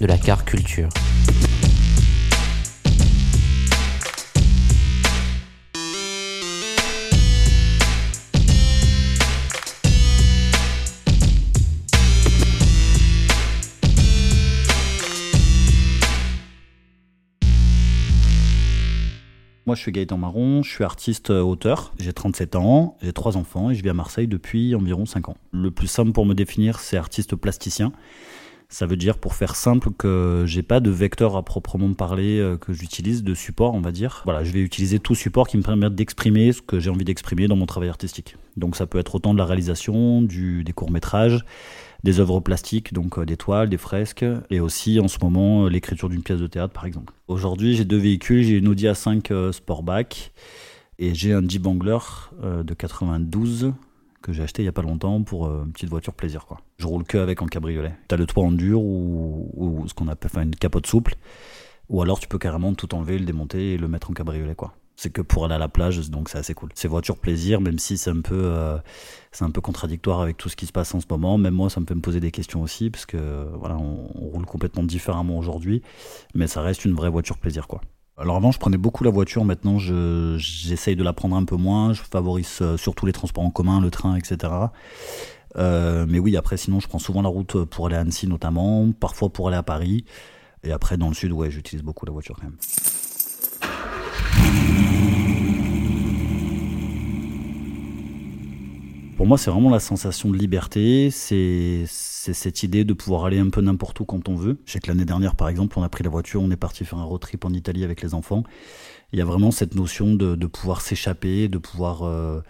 De la car culture. Moi, je suis Gaëtan Marron, je suis artiste euh, auteur, j'ai 37 ans, j'ai trois enfants et je vis à Marseille depuis environ 5 ans. Le plus simple pour me définir, c'est artiste plasticien. Ça veut dire, pour faire simple, que j'ai pas de vecteur à proprement parler euh, que j'utilise, de support, on va dire. Voilà, je vais utiliser tout support qui me permette d'exprimer ce que j'ai envie d'exprimer dans mon travail artistique. Donc ça peut être autant de la réalisation, des courts-métrages, des œuvres plastiques, donc euh, des toiles, des fresques, et aussi en ce moment euh, l'écriture d'une pièce de théâtre par exemple. Aujourd'hui j'ai deux véhicules, j'ai une Audi A5 euh, Sportback et j'ai un Jeep Wrangler de 92 que j'ai acheté il y a pas longtemps pour une petite voiture plaisir quoi. Je roule que avec en cabriolet. T'as le toit en dur ou, ou ce qu'on appelle une capote souple, ou alors tu peux carrément tout enlever, le démonter et le mettre en cabriolet quoi c'est que pour aller à la plage, donc c'est assez cool. C'est voiture plaisir, même si c'est un peu, euh, c'est un peu contradictoire avec tout ce qui se passe en ce moment. Même moi, ça me fait me poser des questions aussi, parce que voilà, on, roule complètement différemment aujourd'hui, mais ça reste une vraie voiture plaisir, quoi. Alors avant, je prenais beaucoup la voiture. Maintenant, j'essaye de la prendre un peu moins. Je favorise euh, surtout les transports en commun, le train, etc. Euh, mais oui, après, sinon, je prends souvent la route pour aller à Annecy, notamment, parfois pour aller à Paris. Et après, dans le sud, ouais, j'utilise beaucoup la voiture quand même. Pour moi, c'est vraiment la sensation de liberté, c'est cette idée de pouvoir aller un peu n'importe où quand on veut. Je sais que l'année dernière, par exemple, on a pris la voiture, on est parti faire un road trip en Italie avec les enfants. Il y a vraiment cette notion de, pouvoir s'échapper, de pouvoir euh,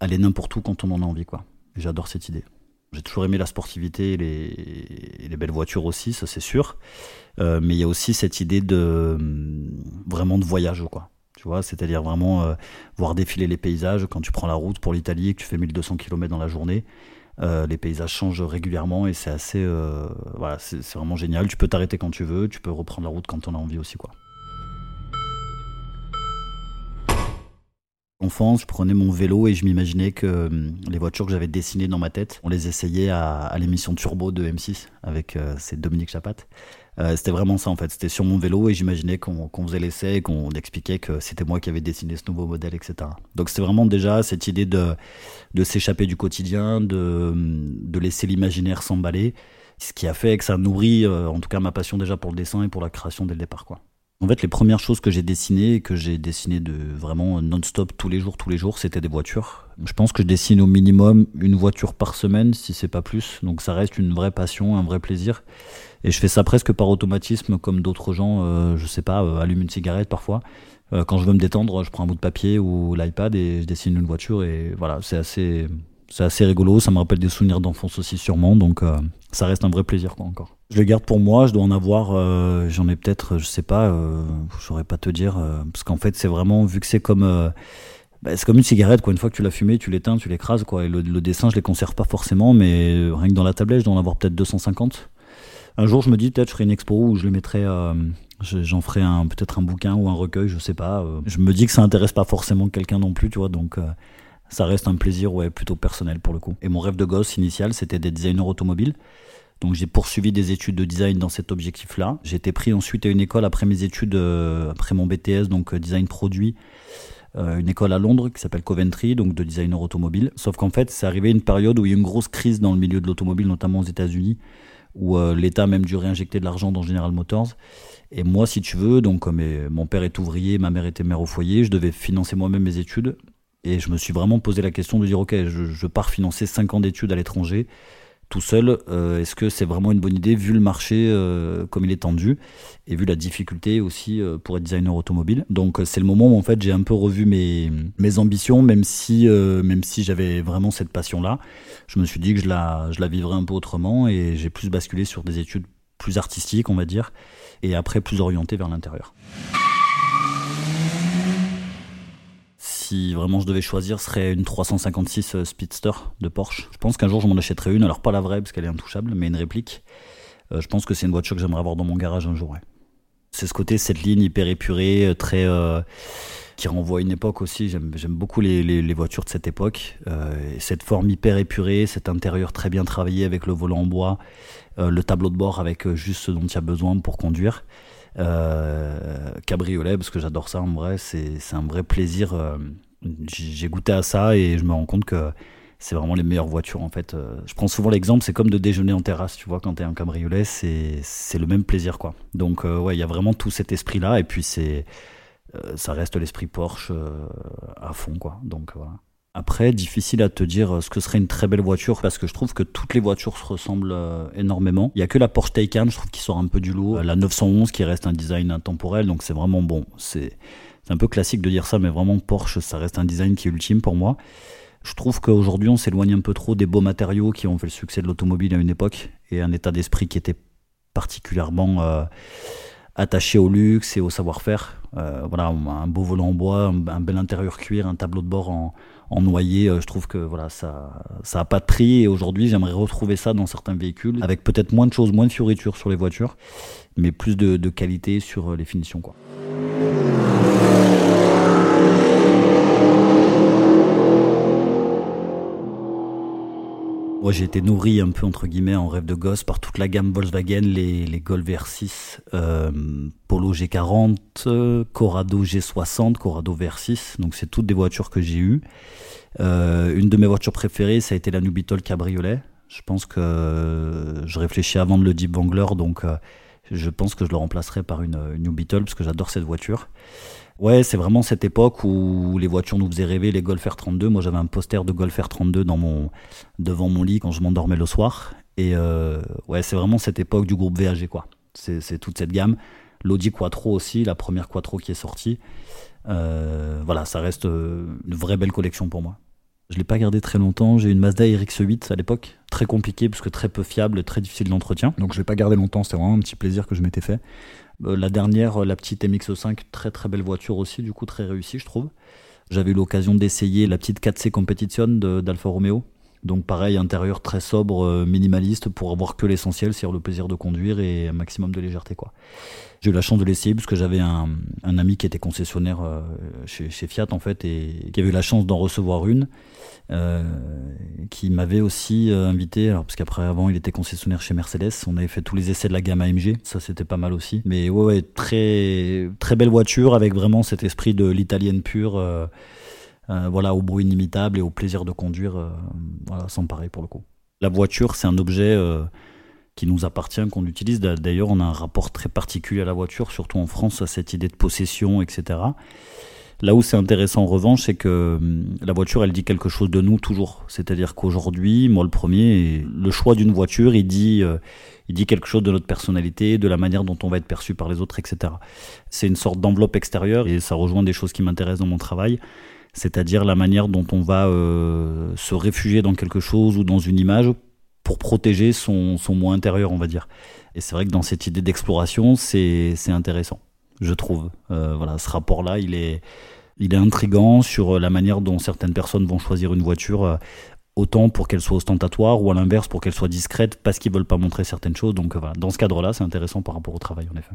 aller n'importe où quand on en a envie. J'adore cette idée. J'ai toujours aimé la sportivité et les, les belles voitures aussi, ça c'est sûr. Euh, mais il y a aussi cette idée de vraiment de voyage, quoi c'est-à-dire vraiment euh, voir défiler les paysages quand tu prends la route pour l'Italie et que tu fais 1200 km dans la journée. Euh, les paysages changent régulièrement et c'est assez, euh, voilà, c'est vraiment génial. Tu peux t'arrêter quand tu veux, tu peux reprendre la route quand on a envie aussi, quoi. enfance, je prenais mon vélo et je m'imaginais que les voitures que j'avais dessinées dans ma tête, on les essayait à, l'émission Turbo de M6 avec c'est Dominique Chapat. Euh, c'était vraiment ça en fait. C'était sur mon vélo et j'imaginais qu'on faisait l'essai et qu'on expliquait que c'était moi qui avais dessiné ce nouveau modèle, etc. Donc c'était vraiment déjà cette idée de, de s'échapper du quotidien, de, de laisser l'imaginaire s'emballer, ce qui a fait que ça nourrit euh, en tout cas ma passion déjà pour le dessin et pour la création dès le départ. quoi. En fait, les premières choses que j'ai dessinées, que j'ai dessinées de vraiment non-stop tous les jours, tous les jours, c'était des voitures. Je pense que je dessine au minimum une voiture par semaine, si c'est pas plus. Donc ça reste une vraie passion, un vrai plaisir. Et je fais ça presque par automatisme, comme d'autres gens, euh, je sais pas, euh, allument une cigarette parfois. Euh, quand je veux me détendre, je prends un bout de papier ou l'iPad et je dessine une voiture. Et voilà, c'est assez, c'est assez rigolo. Ça me rappelle des souvenirs d'enfance aussi, sûrement. Donc ça reste un vrai plaisir, quoi, encore. Je le garde pour moi. Je dois en avoir, j'en ai peut-être, je sais pas, je saurais pas te dire. parce qu'en fait, c'est vraiment, vu que c'est comme. Bah, c'est comme une cigarette, quoi. Une fois que tu l'as fumée, tu l'éteins, tu l'écrases, quoi. Et le, dessin, je les conserve pas forcément, mais rien que dans la tablette, je dois en avoir peut-être 250. Un jour, je me dis peut-être je ferai une expo où je les mettrai, euh, j'en ferai un peut-être un bouquin ou un recueil, je sais pas. Euh. Je me dis que ça intéresse pas forcément quelqu'un non plus, tu vois, donc euh, ça reste un plaisir ouais plutôt personnel pour le coup. Et mon rêve de gosse initial, c'était d'être designer automobile. Donc j'ai poursuivi des études de design dans cet objectif-là. J'ai été pris ensuite à une école après mes études, après mon BTS, donc design produit, une école à Londres qui s'appelle Coventry, donc de designer automobile. Sauf qu'en fait, c'est arrivé une période où il y a eu une grosse crise dans le milieu de l'automobile, notamment aux États-Unis, où euh, l'État a même dû réinjecter de l'argent dans General Motors. Et moi, si tu veux, donc comme mon père est ouvrier, ma mère était mère au foyer, je devais financer moi-même mes études. Et je me suis vraiment posé la question de dire, ok, je, pars financer 5 ans d'études à l'étranger, tout seul, euh, est-ce que c'est vraiment une bonne idée vu le marché euh, comme il est tendu et vu la difficulté aussi euh, pour être designer automobile? Donc c'est le moment où en fait j'ai un peu revu mes, mes ambitions, même si, si j'avais vraiment cette passion-là. Je me suis dit que je la, je la vivrais un peu autrement et j'ai plus basculé sur des études plus artistiques, on va dire, et après plus orientées vers l'intérieur. Si vraiment je devais choisir, serait une 356 euh, Speedster de Porsche. Je pense qu'un jour je m'en achèterai une, alors pas la vraie parce qu'elle est intouchable, mais une réplique. Euh, je pense que c'est une voiture que j'aimerais avoir dans mon garage un jour. C'est ce côté, cette ligne hyper épurée, euh, très qui renvoie à une époque aussi. J'aime beaucoup les, voitures de cette époque. cette forme hyper épurée, cet intérieur très bien travaillé avec le volant en bois, le tableau de bord avec juste ce dont il y a besoin pour conduire. Euh, cabriolet, parce que j'adore ça en vrai, c'est un vrai plaisir. Euh, j'ai goûté à ça et je me rends compte que c'est vraiment les meilleures voitures en fait. Euh, je prends souvent l'exemple, c'est comme de déjeuner en terrasse, tu vois, quand t'es un cabriolet, c'est le même plaisir quoi. Donc ouais, il y a vraiment tout cet esprit là et puis c'est ça reste l'esprit Porsche à fond quoi. Donc voilà. Après, difficile à te dire ce que serait une très belle voiture parce que je trouve que toutes les voitures se ressemblent euh, énormément. Il y a que la Porsche Taycan, je trouve, qui sort un peu du lot. La 911 qui reste un design intemporel, donc c'est vraiment bon. C'est un peu classique de dire ça, mais vraiment Porsche, ça reste un design qui est ultime pour moi. Je trouve qu'aujourd'hui, on s'éloigne un peu trop des beaux matériaux qui ont fait le succès de l'automobile à une époque et un état d'esprit qui était particulièrement euh, attaché au luxe et au savoir-faire. Euh, voilà, un beau volant en bois, un, bel intérieur cuir, un tableau de bord en, en noyer, euh, je trouve que voilà, ça ça a pas de prix et aujourd'hui j'aimerais retrouver ça dans certains véhicules avec peut-être moins de choses, moins de fioritures sur les voitures, mais plus de, de qualité sur euh, les finitions quoi. Moi, j'ai été nourri un peu entre guillemets en rêve de gosse par toute la gamme Volkswagen, les, les Golf VR6, euh, Polo G40, Corrado G60, Corrado VR6. Donc, c'est toutes des voitures que j'ai eues. Euh, une de mes voitures préférées, ça a été la New Beetle Cabriolet. Je pense que je réfléchis avant de le Jeep Wrangler, donc euh, je pense que je le remplacerai par une, une New Beetle parce que j'adore cette voiture. Ouais, c'est vraiment cette époque où les voitures nous faisaient rêver, les Golf R32. Moi, j'avais un poster de Golf R32 dans mon, devant mon lit quand je m'endormais le soir. Et euh, ouais, c'est vraiment cette époque du groupe VAG, quoi. C'est toute cette gamme. L'Audi Quattro aussi, la première Quattro qui est sortie. Euh, voilà, ça reste euh, une vraie belle collection pour moi. Je l'ai pas gardé très longtemps. J'ai une Mazda RX-8 à l'époque, très compliqué parce que très peu fiable, très difficile d'entretien. Donc je l'ai pas gardé longtemps. C'était vraiment un petit plaisir que je m'étais fait. Euh, la dernière, euh, la petite MX5, très très belle voiture aussi, du coup très réussie je trouve. J'avais eu l'occasion d'essayer la petite 4C Competition d'Alfa Romeo. Donc pareil, intérieur très sobre, euh, minimaliste, pour avoir que l'essentiel, c'est le plaisir de conduire et un maximum de légèreté. quoi. J'ai eu la chance de l'essayer parce que j'avais un, ami qui était concessionnaire chez, chez, Fiat en fait et qui avait eu la chance d'en recevoir une. Euh, qui m'avait aussi euh, invité, alors, parce avant il était concessionnaire chez Mercedes, on avait fait tous les essais de la gamme AMG, ça c'était pas mal aussi. Mais ouais, ouais très, très belle voiture avec vraiment cet esprit de l'italienne pure. Euh, voilà, au bruit inimitable et au plaisir de conduire, voilà, sans pareil pour le coup. La voiture, c'est un objet qui nous appartient, qu'on utilise. D'ailleurs, on a un rapport très particulier à la voiture, surtout en France, à cette idée de possession, etc. Là où c'est intéressant en revanche, c'est que hum, la voiture, elle dit quelque chose de nous toujours. C'est-à-dire qu'aujourd'hui, moi le premier, le choix d'une voiture, il dit, euh, il dit quelque chose de notre personnalité, de la manière dont on va être perçu par les autres, etc. C'est une sorte d'enveloppe extérieure et ça rejoint des choses qui m'intéressent dans mon travail. C'est-à-dire la manière dont on va euh, se réfugier dans quelque chose ou dans une image pour protéger son, son moi intérieur, on va dire. Et c'est vrai que dans cette idée d'exploration, c'est intéressant je trouve. Euh, voilà, ce rapport-là, il est, il est intrigant sur la manière dont certaines personnes vont choisir une voiture, euh, autant pour qu'elle soit ostentatoire ou à l'inverse pour qu'elle soit discrète parce qu'ils veulent pas montrer certaines choses. Donc voilà, dans ce cadre-là, c'est intéressant par rapport au travail, en effet.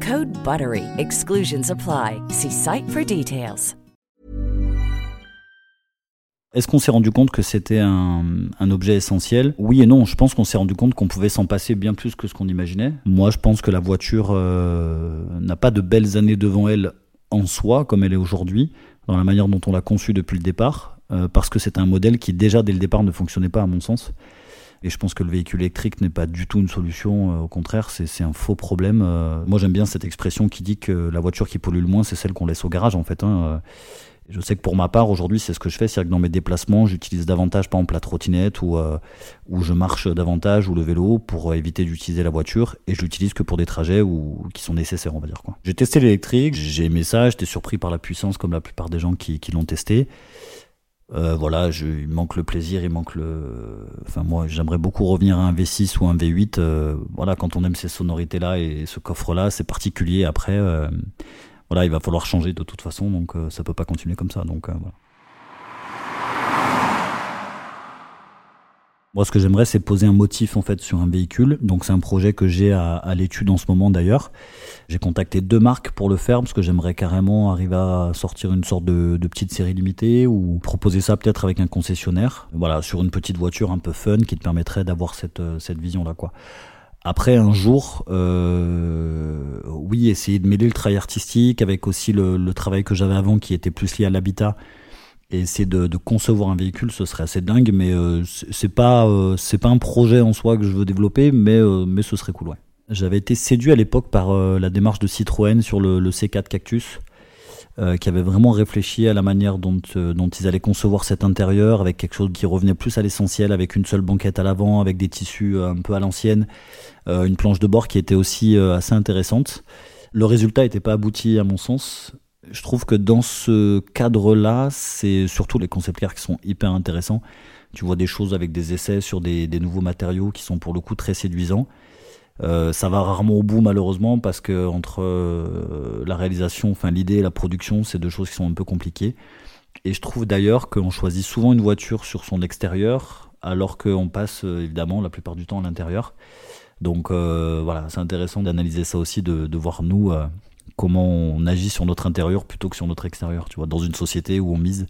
Code BUTTERY. Exclusions apply. See site for details. Est-ce qu'on s'est rendu compte que c'était un, objet essentiel? Oui et non. Je pense qu'on s'est rendu compte qu'on pouvait s'en passer bien plus que ce qu'on imaginait. Moi, je pense que la voiture euh, n'a pas de belles années devant elle en soi, comme elle est aujourd'hui, dans la manière dont on l'a conçue depuis le départ, euh, parce que c'est un modèle qui déjà dès le départ ne fonctionnait pas à mon sens. Et je pense que le véhicule électrique n'est pas du tout une solution. euh, au contraire, c'est un faux problème. Euh, moi, j'aime bien cette expression qui dit que la voiture qui pollue le moins, c'est celle qu'on laisse au garage, en fait. hein. Euh, Je sais que pour ma part, aujourd'hui, c'est ce que je fais. C'est-à-dire que dans mes déplacements, j'utilise davantage, par exemple, la trottinette ou, euh, ou je marche davantage ou le vélo pour éviter d'utiliser la voiture. Et je l'utilise que pour des trajets ou, qui sont nécessaires, on va dire. J'ai testé l'électrique, j'ai aimé ça, j'étais surpris par la puissance comme la plupart des gens qui, qui l'ont testé. Euh, voilà, je, il manque le plaisir, il manque le. Enfin, moi, j'aimerais beaucoup revenir à un V6 ou un V8. euh, voilà, quand on aime ces sonorités-là et ce coffre-là, c'est particulier. Après, euh, voilà, il va falloir changer de toute façon, donc euh, ça peut pas continuer comme ça. Donc euh, voilà. Moi, ce que j'aimerais, c'est poser un motif en fait sur un véhicule. Donc, c'est un projet que j'ai à, à l'étude en ce moment d'ailleurs. J'ai contacté deux marques pour le faire parce que j'aimerais carrément arriver à sortir une sorte de, de petite série limitée ou proposer ça peut-être avec un concessionnaire. Voilà, sur une petite voiture un peu fun qui te permettrait d'avoir cette, euh, cette vision-là, quoi. Après, un jour, euh, oui, essayer de mêler le travail artistique avec aussi le, le travail que j'avais avant qui était plus lié à l'habitat et essayer de, concevoir un véhicule, ce serait assez dingue, mais euh, c'est pas euh, c'est pas un projet en soi que je veux développer, mais euh, mais ce serait cool, ouais. J'avais été séduit à l'époque par euh, la démarche de Citroën sur le, le C4 Cactus, qui avait vraiment réfléchi à la manière dont dont ils allaient concevoir cet intérieur, avec quelque chose qui revenait plus à l'essentiel, avec une seule banquette à l'avant, avec des tissus un peu à l'ancienne, une planche de bord qui était aussi assez intéressante. Le résultat n'était pas abouti à mon sens. Je trouve que dans ce cadre-là, c'est surtout les concept cars qui sont hyper intéressants. Tu vois des choses avec des essais sur des, nouveaux matériaux qui sont pour le coup très séduisants. Euh, ça va rarement au bout malheureusement parce que entre euh, la réalisation, enfin l'idée et la production, c'est deux choses qui sont un peu compliquées. Et je trouve d'ailleurs qu'on choisit souvent une voiture sur son extérieur alors qu'on passe euh, évidemment la plupart du temps à l'intérieur. Donc voilà, c'est intéressant d'analyser ça aussi, de, voir nous comment on agit sur notre intérieur plutôt que sur notre extérieur. Tu vois, dans une société où on mise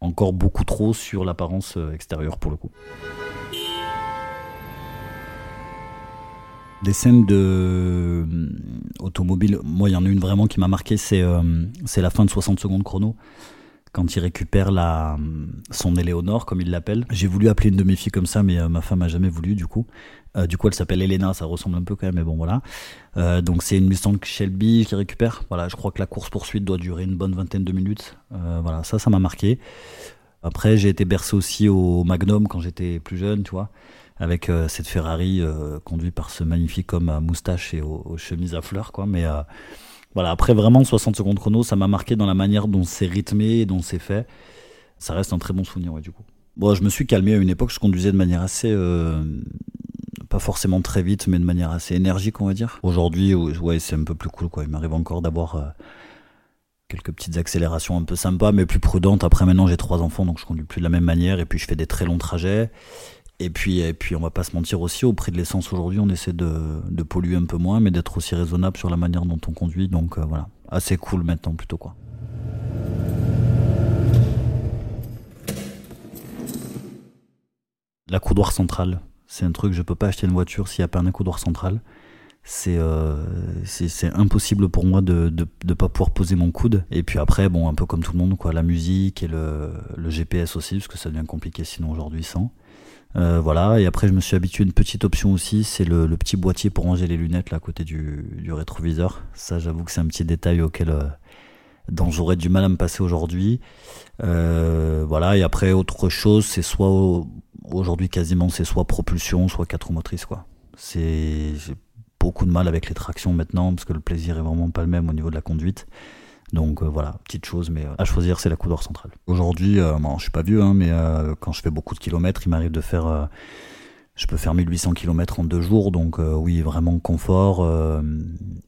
encore beaucoup trop sur l'apparence euh, extérieure pour le coup. Des scènes de euh, automobile, moi il y en a une vraiment qui m'a marqué, c'est euh, c'est la fin de 60 secondes chrono quand il récupère la, son Éléonore, comme il l'appelle. J'ai voulu appeler une de mes filles comme ça, mais euh, ma femme a jamais voulu, du coup. Euh, du coup, elle s'appelle Elena, ça ressemble un peu quand même, mais bon, voilà. Euh, donc, c'est une Mustang Shelby qui récupère. Voilà, je crois que la course-poursuite doit durer une bonne vingtaine de minutes. Voilà, ça, ça m'a marqué. Après, j'ai été bercé aussi au Magnum quand j'étais plus jeune, tu vois, avec cette Ferrari conduite par ce magnifique homme à moustache et aux, aux chemises à fleurs, quoi. Mais voilà, après vraiment 60 secondes chrono, ça m'a marqué dans la manière dont c'est rythmé et dont c'est fait. Ça reste un très bon souvenir, ouais, du coup. Bon, je me suis calmé à une époque, je conduisais de manière assez. euh, pas forcément très vite, mais de manière assez énergique, on va dire. Aujourd'hui, ouais, c'est un peu plus cool, quoi. Il m'arrive encore d'avoir euh, quelques petites accélérations un peu sympas, mais plus prudentes. Après, maintenant, j'ai trois enfants, donc je conduis plus de la même manière, et puis je fais des très longs trajets. Et puis, et puis on va pas se mentir aussi, au prix de l'essence aujourd'hui, on essaie de, polluer un peu moins, mais d'être aussi raisonnable sur la manière dont on conduit. Donc euh, voilà, assez cool maintenant plutôt quoi. La coudoir centrale, c'est un truc, je peux pas acheter une voiture s'il n'y a pas un coudoir central. C'est euh, c'est impossible pour moi de, de de pas pouvoir poser mon coude. Et puis après, bon, un peu comme tout le monde, quoi, la musique et le, le GPS aussi, parce que ça devient compliqué sinon aujourd'hui sans. Euh, voilà, et après je me suis habitué à une petite option aussi, c'est le, le petit boîtier pour ranger les lunettes là à côté du, du rétroviseur. Ça j'avoue que c'est un petit détail auquel euh, dont j'aurais du mal à me passer aujourd'hui. Euh, voilà, et après autre chose, c'est soit au- aujourd'hui quasiment c'est soit propulsion, soit quatre motrices quoi. C'est- beaucoup de mal avec les tractions maintenant parce que le plaisir est vraiment pas le même au niveau de la conduite. Donc euh, voilà, petite chose, mais euh, à choisir, c'est la couleur centrale. Aujourd'hui, euh, je suis pas vieux, hein, mais quand je fais beaucoup de kilomètres, il m'arrive de faire, je peux faire 1800 km en deux jours, donc oui, vraiment confort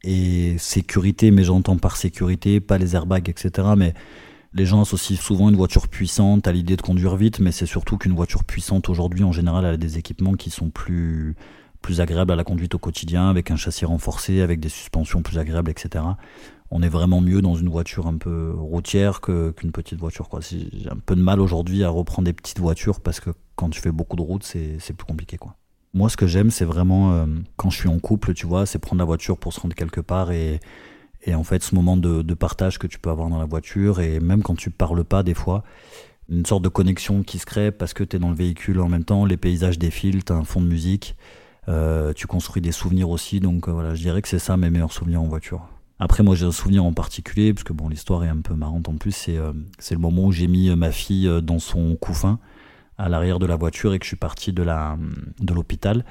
et sécurité. Mais j'entends par sécurité, pas les airbags, etc. Mais les gens associent souvent une voiture puissante à l'idée de conduire vite, mais c'est surtout qu'une voiture puissante aujourd'hui, en général, elle a des équipements qui sont plus plus agréables à la conduite au quotidien, avec un châssis renforcé, avec des suspensions plus agréables, etc on est vraiment mieux dans une voiture un peu routière qu'une petite voiture. J'ai un peu de mal aujourd'hui à reprendre des petites voitures parce que quand tu fais beaucoup de route, c'est, plus compliqué. Quoi. Moi, ce que j'aime, c'est vraiment euh, quand je suis en couple, tu vois, c'est prendre la voiture pour se rendre quelque part et, et en fait, ce moment de, partage que tu peux avoir dans la voiture et même quand tu parles pas, des fois, une sorte de connexion qui se crée parce que tu es dans le véhicule en même temps, les paysages défilent, tu un fond de musique, euh, tu construis des souvenirs aussi. Donc euh, voilà, je dirais que c'est ça mes meilleurs souvenirs en voiture. Après, moi, j'ai un souvenir en particulier, parce que bon, l'histoire est un peu marrante en plus. C'est euh, le moment où j'ai mis euh, ma fille dans son couffin à l'arrière de la voiture et que je suis parti de la de l'hôpital.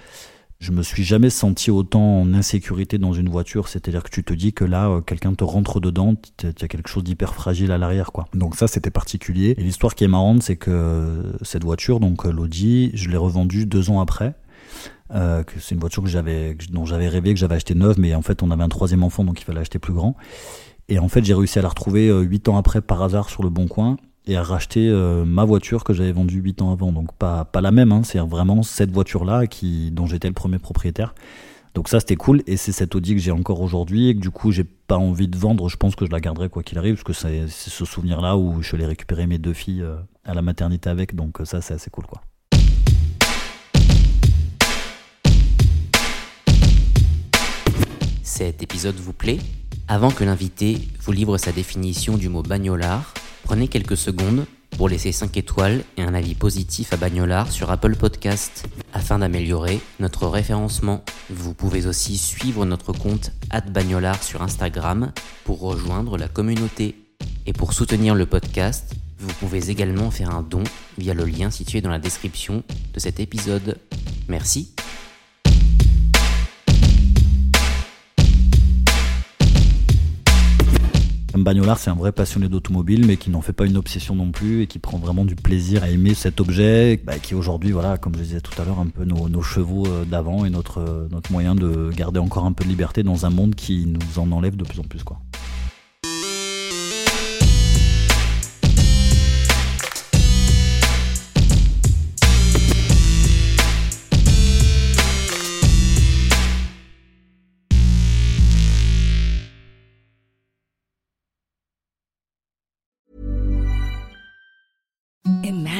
Je me suis jamais senti autant en insécurité dans une voiture. C'est-à-dire que tu te dis que là, quelqu'un te rentre dedans, tu as quelque chose d'hyper fragile à l'arrière, quoi. Donc ça, c'était particulier. Et l'histoire qui est marrante, c'est que cette voiture, donc l'Audi, je l'ai revendue deux ans après. Euh, c'est une voiture que j'avais, dont j'avais rêvé, que j'avais acheté neuve, mais en fait on avait un troisième enfant donc il fallait acheter plus grand. Et en fait j'ai réussi à la retrouver euh, huit ans après par hasard sur le bon coin et à racheter euh, ma voiture que j'avais vendue huit ans avant. Donc pas, pas la même, hein, c'est vraiment cette voiture-là qui, dont j'étais le premier propriétaire. Donc ça c'était cool et c'est cette Audi que j'ai encore aujourd'hui et que du coup j'ai pas envie de vendre. Je pense que je la garderai quoi qu'il arrive parce que c'est ce souvenir-là où je allé récupérer mes deux filles à la maternité avec. Donc ça c'est assez cool quoi. Cet épisode vous plaît, avant que l'invité vous livre sa définition du mot bagnolard, prenez quelques secondes pour laisser 5 étoiles et un avis positif à Bagnolard sur Apple Podcast afin d'améliorer notre référencement. Vous pouvez aussi suivre notre compte @bagnolard sur Instagram pour rejoindre la communauté. Et pour soutenir le podcast, vous pouvez également faire un don via le lien situé dans la description de cet épisode. Merci bagnolard, c'est un vrai passionné d'automobile, mais qui n'en fait pas une obsession non plus et qui prend vraiment du plaisir à aimer cet objet, bah, qui aujourd'hui, voilà, comme je disais tout à l'heure, un peu nos, chevaux euh, d'avant et notre, euh, notre moyen de garder encore un peu de liberté dans un monde qui nous en enlève de plus en plus, quoi.